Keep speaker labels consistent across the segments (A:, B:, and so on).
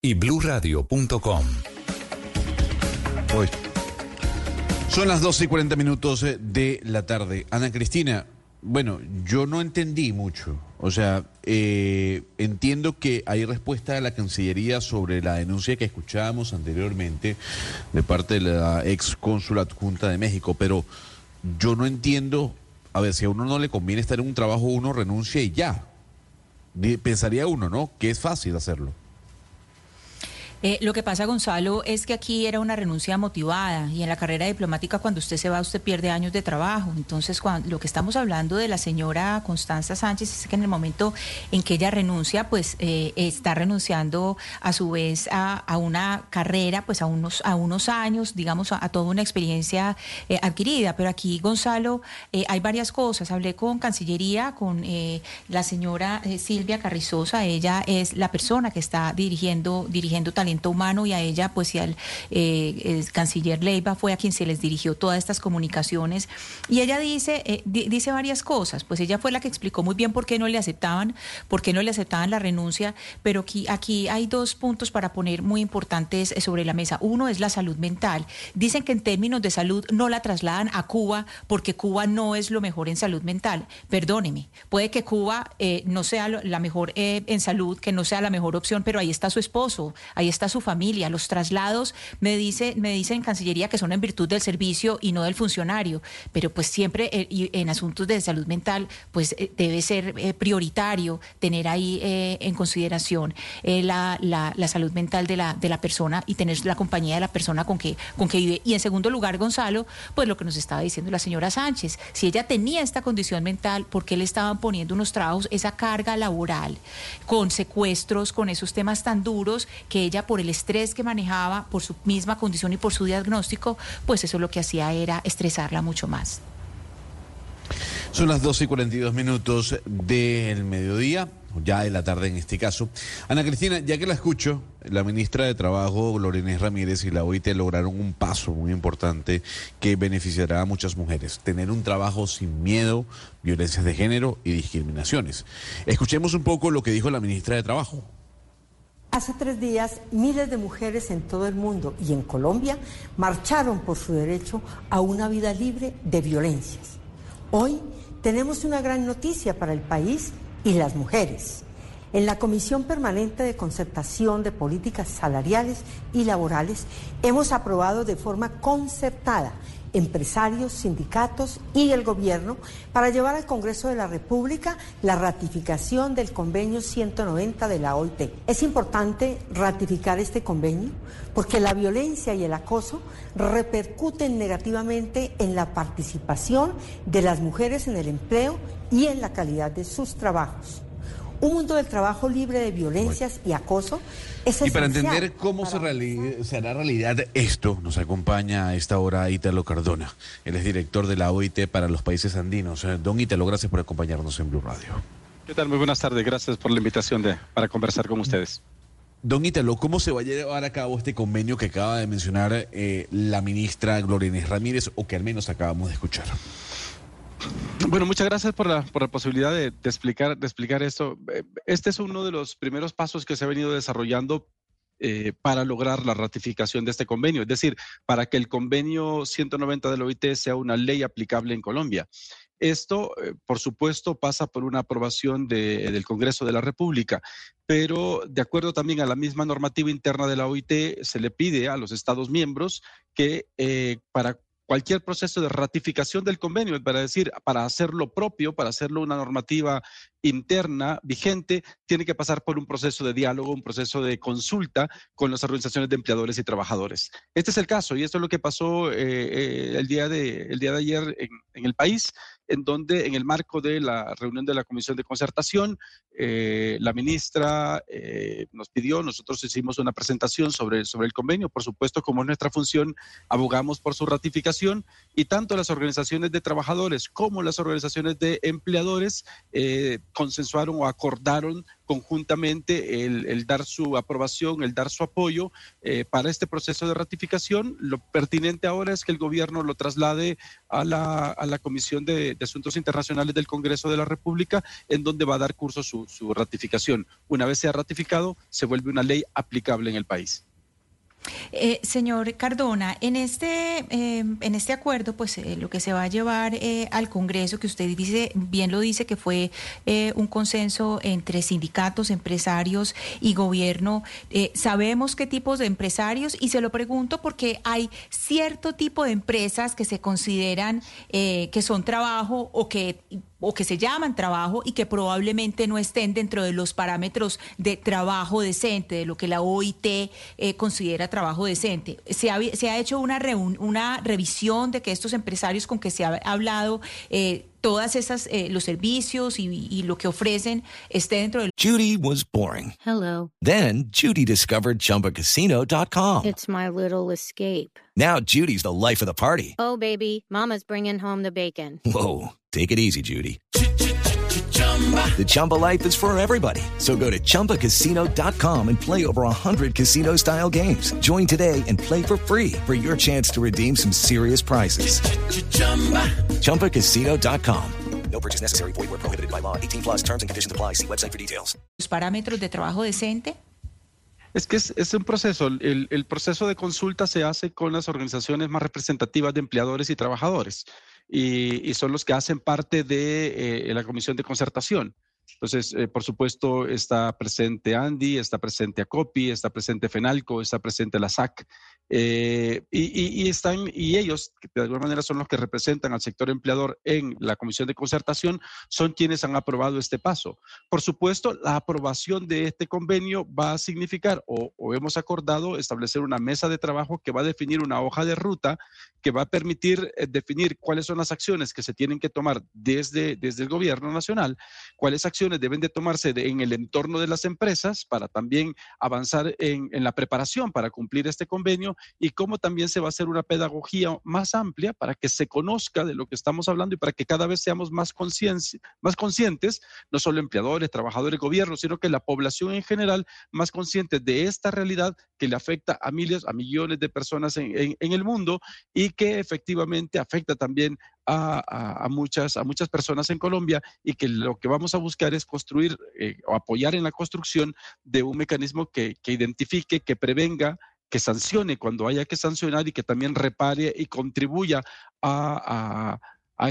A: Y bluradio.com.
B: Hoy. Son las 12 y 40 minutos eh, de la tarde. Ana Cristina, bueno, yo no entendí mucho. O sea, eh, entiendo que hay respuesta de la Cancillería sobre la denuncia que escuchábamos anteriormente de parte de la ex cónsula adjunta de México, pero yo no entiendo, a ver, si a uno no le conviene estar en un trabajo, uno renuncia y ya. Pensaría uno, ¿no? Que es fácil hacerlo.
C: Eh, lo que pasa, Gonzalo, es que aquí era una renuncia motivada y en la carrera diplomática cuando usted se va usted pierde años de trabajo. Entonces, cuando, lo que estamos hablando de la señora Constanza Sánchez es que en el momento en que ella renuncia, pues eh, está renunciando a su vez a, una carrera, pues a unos, a unos años, digamos, a, toda una experiencia eh, adquirida. Pero aquí, Gonzalo, hay varias cosas. Hablé con Cancillería, con la señora Silvia Carrizosa. Ella es la persona que está dirigiendo, dirigiendo talento humano y a ella, pues y al eh, el canciller Leiva fue a quien se les dirigió todas estas comunicaciones. Y ella dice, eh, di- dice varias cosas. Pues ella fue la que explicó muy bien por qué no le aceptaban, por qué no le aceptaban la renuncia. Pero aquí, aquí hay dos puntos para poner muy importantes eh, sobre la mesa. Uno es la salud mental. Dicen que en términos de salud no la trasladan a Cuba porque Cuba no es lo mejor en salud mental. Perdóneme, puede que Cuba eh, no sea la mejor eh, en salud, que no sea la mejor opción, pero ahí está su esposo, ahí está su familia. Los traslados me dice, me dicen en Cancillería que son en virtud del servicio y no del funcionario, pero pues siempre eh, en asuntos de salud mental, pues eh, debe ser eh, prioritario tener ahí en consideración la, la- la salud mental de la, de la persona y tener la compañía de la persona con que, con que vive. Y en segundo lugar, Gonzalo, pues lo que nos estaba diciendo la señora Sánchez, si ella tenía esta condición mental, ¿por qué le estaban poniendo unos trabajos, esa carga laboral, con secuestros, con esos temas tan duros que ella por el estrés que manejaba, por su misma condición y por su diagnóstico, pues eso lo que hacía era estresarla mucho más.
B: Son las 12 y 42 minutos del mediodía, ya de la tarde en este caso. Ana Cristina, ya que la escucho, la ministra de Trabajo, Gloria Ramírez, y la OIT lograron un paso muy importante que beneficiará a muchas mujeres. Tener un trabajo sin miedo, violencias de género y discriminaciones. Escuchemos un poco lo que dijo la ministra de Trabajo.
D: Hace tres días, miles de mujeres en todo el mundo y en Colombia marcharon por su derecho a una vida libre de violencias. Hoy tenemos una gran noticia para el país y las mujeres. En la Comisión Permanente de Concertación de Políticas Salariales y Laborales hemos aprobado de forma concertada empresarios, sindicatos y el gobierno para llevar al Congreso de la República la ratificación del convenio 190 de la OIT. Es importante ratificar este convenio porque la violencia y el acoso repercuten negativamente en la participación de las mujeres en el empleo y en la calidad de sus trabajos. Un mundo del trabajo libre de violencias y acoso es
B: Y para entender cómo se,
D: para-
B: reali- se hará realidad esto, nos acompaña a esta hora Ítalo Cardona. Él es director de la OIT para los países andinos. Eh, Don Ítalo, gracias por acompañarnos en Blue Radio.
E: ¿Qué tal? Muy buenas tardes. Gracias por la invitación de, para conversar con ustedes.
B: Don Ítalo, ¿cómo se va a llevar a cabo este convenio que acaba de mencionar eh, la ministra Gloria Inés Ramírez o que al menos acabamos de escuchar?
E: Bueno, muchas gracias por la, por la posibilidad de, explicar, de explicar esto. Eh, Este es uno de los primeros pasos que se ha venido desarrollando eh, para lograr la ratificación de este convenio, es decir, para que el convenio 190 de la OIT sea una ley aplicable en Colombia. Esto, eh, por supuesto, pasa por una aprobación de- del Congreso de la República, pero de acuerdo también a la misma normativa interna de la OIT, se le pide a los Estados miembros que para cualquier proceso de ratificación del convenio, para decir, para hacerlo propio, para hacerlo una normativa interna vigente tiene que pasar por un proceso de diálogo, un proceso de consulta con las organizaciones de empleadores y trabajadores. Este es el caso y esto es lo que pasó eh, eh, el, día de, el día de ayer en, en el país en donde en el marco de la reunión de la Comisión de Concertación, eh, la ministra eh, nos pidió, nosotros hicimos una presentación sobre, sobre el convenio, por supuesto, como es nuestra función, abogamos por su ratificación y tanto las organizaciones de trabajadores como las organizaciones de empleadores eh, consensuaron o acordaron conjuntamente el, dar su aprobación, el dar su apoyo eh, para este proceso de ratificación. Lo pertinente ahora es que el gobierno lo traslade a la, a la Comisión de, Asuntos Internacionales del Congreso de la República, en donde va a dar curso su, su ratificación. Una vez sea ratificado, se vuelve una ley aplicable en el país.
C: Eh, señor Cardona, en este, eh, en este acuerdo, pues eh, lo que se va a llevar eh, al Congreso, que usted dice, bien lo dice, que fue eh, un consenso entre sindicatos, empresarios y gobierno, eh, sabemos qué tipos de empresarios y se lo pregunto porque hay cierto tipo de empresas que se consideran que son trabajo o que o que se llaman trabajo y que probablemente no estén dentro de los parámetros de trabajo decente, de lo que la OIT eh, considera trabajo decente. Se ha, se ha hecho una, una revisión de que estos empresarios con que se ha hablado eh, todas esas eh, los servicios y, y, lo que ofrecen esté dentro del
F: Judy was boring.
G: Hello.
F: Then Judy discovered chumbacasino.com.
G: It's my little escape.
F: Now Judy's the life of the party.
G: Oh baby, mama's bringing home the bacon.
F: Whoa, take it easy Judy. The Chumba life is for everybody. So go to ChumbaCasino.com and play over 100 casino style games. Join today and play for free for your chance to redeem some serious prizes. ChumbaCasino.com.
H: No purchase necessary. Void where prohibited by law. 18 plus terms and conditions apply. See website for details.
C: los parámetros de trabajo decente.
E: Es que es, es un proceso. El, el, proceso de consulta se hace con las organizaciones más representativas de empleadores y trabajadores y, y son los que hacen parte de eh, la comisión de concertación. Entonces, eh, por supuesto, está presente Andy, está presente Acopi, está presente Fenalco, está presente la SAC, eh, y, y, y, están, y ellos, que de alguna manera son los que representan al sector empleador en la Comisión de Concertación, son quienes han aprobado este paso. Por supuesto, la aprobación de este convenio va a significar, o, o hemos acordado, establecer una mesa de trabajo que va a definir una hoja de ruta que va a permitir eh, definir cuáles son las acciones que se tienen que tomar desde, desde el gobierno nacional, cuáles acciones deben de tomarse en el entorno de las empresas para también avanzar en, la preparación para cumplir este convenio y cómo también se va a hacer una pedagogía más amplia para que se conozca de lo que estamos hablando y para que cada vez seamos más, más conscientes, no solo empleadores, trabajadores, gobiernos, sino que la población en general más consciente de esta realidad que le afecta a miles, a millones de personas en, en el mundo y que efectivamente afecta también a, muchas, a muchas personas en Colombia y que lo que vamos a buscar es construir eh, o apoyar en la construcción de un mecanismo que, que identifique, que prevenga, que sancione cuando haya que sancionar y que también repare y contribuya a, a,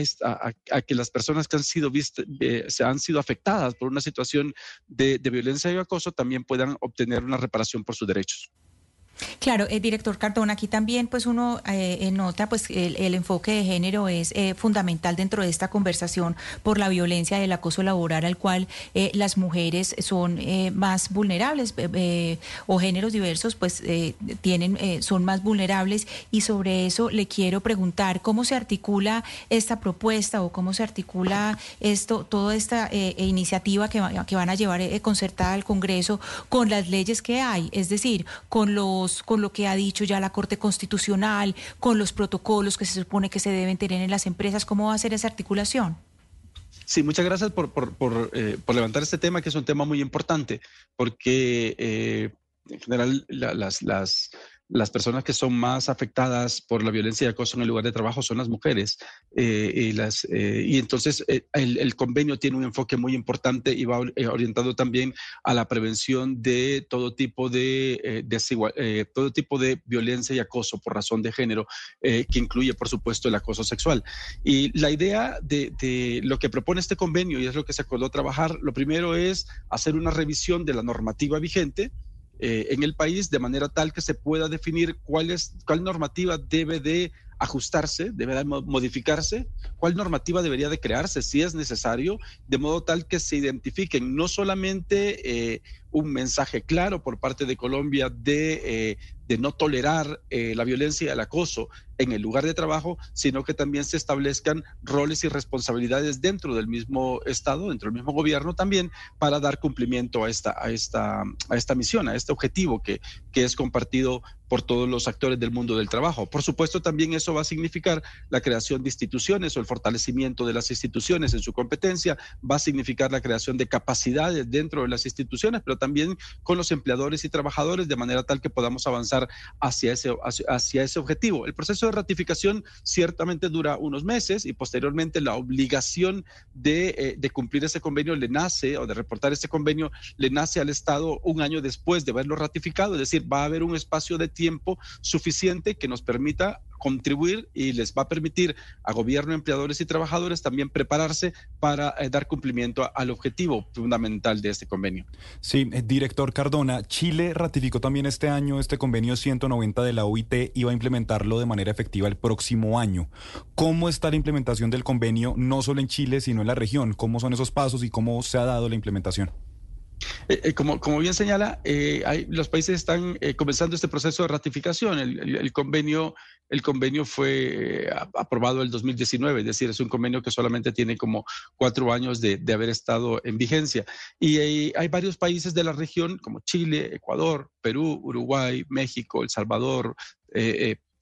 E: a, que las personas que han sido, vist, eh, se han sido afectadas por una situación de, de, violencia y acoso también puedan obtener una reparación por sus derechos.
C: Claro, eh, director Cardona, aquí también pues uno eh, nota pues el, el, enfoque de género es eh, fundamental dentro de esta conversación por la violencia del acoso laboral al cual eh, las mujeres son eh, más vulnerables o géneros diversos pues tienen son más vulnerables. Y sobre eso le quiero preguntar cómo se articula esta propuesta o cómo se articula esto toda esta iniciativa que, que, van a llevar concertada al Congreso con las leyes que hay, es decir, con los con lo que ha dicho ya la Corte Constitucional, con los protocolos que se supone que se deben tener en las empresas? ¿Cómo va a ser esa articulación?
E: Sí, muchas gracias por, por, por, eh, levantar este tema, que es un tema muy importante, porque eh, en general la, las, las, las personas que son más afectadas por la violencia y acoso en el lugar de trabajo son las mujeres. Eh, y, las, eh, y entonces eh, el, convenio tiene un enfoque muy importante y va orientado también a la prevención de todo tipo de, todo tipo de violencia y acoso por razón de género, que incluye, por supuesto, el acoso sexual. Y la idea de, de lo que propone este convenio, y es lo que se acordó trabajar, lo primero es hacer una revisión de la normativa vigente, eh, en el país de manera tal que se pueda definir cuál, es, cuál normativa debe de ajustarse, deberá modificarse, cuál normativa debería de crearse si es necesario, de modo tal que se identifiquen no solamente eh, un mensaje claro por parte de Colombia de, eh, de no tolerar eh, la violencia y el acoso en el lugar de trabajo, sino que también se establezcan roles y responsabilidades dentro del mismo Estado, dentro del mismo gobierno también, para dar cumplimiento a esta, a esta, a esta misión, a este objetivo que, que es compartido por todos los actores del mundo del trabajo. Por supuesto, también eso va a significar la creación de instituciones o el fortalecimiento de las instituciones en su competencia, va a significar la creación de capacidades dentro de las instituciones, pero también con los empleadores y trabajadores, de manera tal que podamos avanzar hacia ese, hacia, ese objetivo. El proceso de ratificación ciertamente dura unos meses y posteriormente la obligación de, eh, de cumplir ese convenio le nace, o de reportar ese convenio, le nace al Estado un año después de haberlo ratificado, es decir, va a haber un espacio de tiempo tiempo suficiente que nos permita contribuir y les va a permitir a gobierno, empleadores y trabajadores también prepararse para eh, dar cumplimiento al objetivo fundamental de este convenio.
I: Sí, eh, director Cardona, Chile ratificó también este año este convenio 190 de la OIT y va a implementarlo de manera efectiva el próximo año. ¿Cómo está la implementación del convenio no solo en Chile, sino en la región? ¿Cómo son esos pasos y cómo se ha dado la implementación?
E: Eh, eh, como, como, bien señala, eh, hay, los países están comenzando este proceso de ratificación. El, convenio, el convenio fue aprobado el 2019, es decir, es un convenio que solamente tiene como cuatro años de, de haber estado en vigencia. Y hay, hay, varios países de la región, como Chile, Ecuador, Perú, Uruguay, México, El Salvador,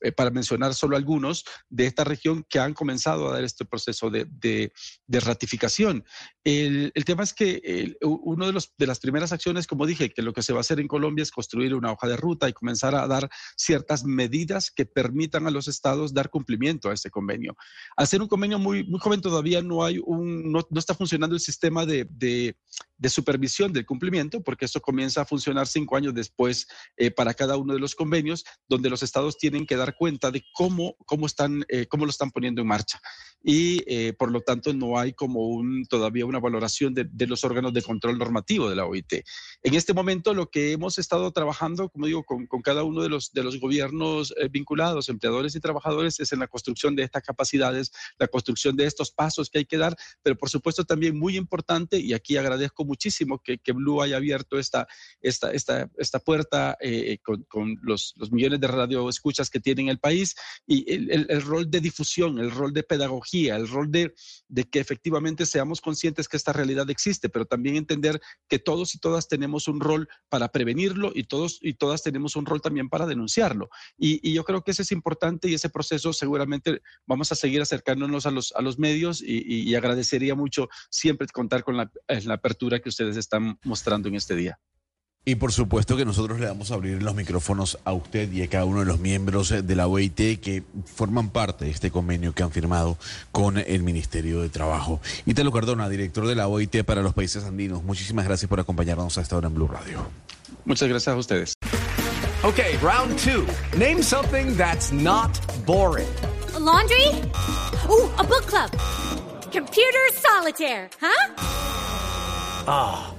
E: eh, para mencionar solo algunos, de esta región que han comenzado a dar este proceso de, de, ratificación. El, el, tema es que uno de, los, de las primeras acciones, como dije, que lo que se va a hacer en Colombia es construir una hoja de ruta y comenzar a dar ciertas medidas que permitan a los estados dar cumplimiento a este convenio. Al ser un convenio muy, muy joven todavía no hay un, no, no está funcionando el sistema de, de, de, supervisión del cumplimiento, porque esto comienza a funcionar cinco años después eh, para cada uno de los convenios, donde los estados tienen que dar cuenta de cómo, cómo, están, eh, cómo lo están poniendo en marcha. Y eh, por lo tanto no hay como un, todavía una valoración de, de, los órganos de control normativo de la OIT. En este momento lo que hemos estado trabajando, como digo, con, con cada uno de los, de los gobiernos eh, vinculados, empleadores y trabajadores, es en la construcción de estas capacidades, la construcción de estos pasos que hay que dar, pero por supuesto también muy importante, y aquí agradezco muchísimo que, que Blue haya abierto esta, esta, esta, esta puerta con, con los, los millones de radioescuchas que tiene en el país y el, rol de difusión, el rol de pedagogía, el rol de, de, que efectivamente seamos conscientes que esta realidad existe, pero también entender que todos y todas tenemos un rol para prevenirlo y todos y todas tenemos un rol también para denunciarlo. Y, yo creo que ese es importante y ese proceso seguramente vamos a seguir acercándonos a los, a los medios y, agradecería mucho siempre contar con la, la apertura que ustedes están mostrando en este día.
B: Y por supuesto que nosotros le vamos a abrir los micrófonos a usted y a cada uno de los miembros de la OIT que forman parte de este convenio que han firmado con el Ministerio de Trabajo. Italo Cardona, director de la OIT para los países andinos, muchísimas gracias por acompañarnos a esta hora en Blue Radio.
E: Muchas gracias a ustedes.
J: Ok, round two. Name something that's not boring.
K: laundry? Uh, a book club. Computer solitaire, huh?
J: Ah.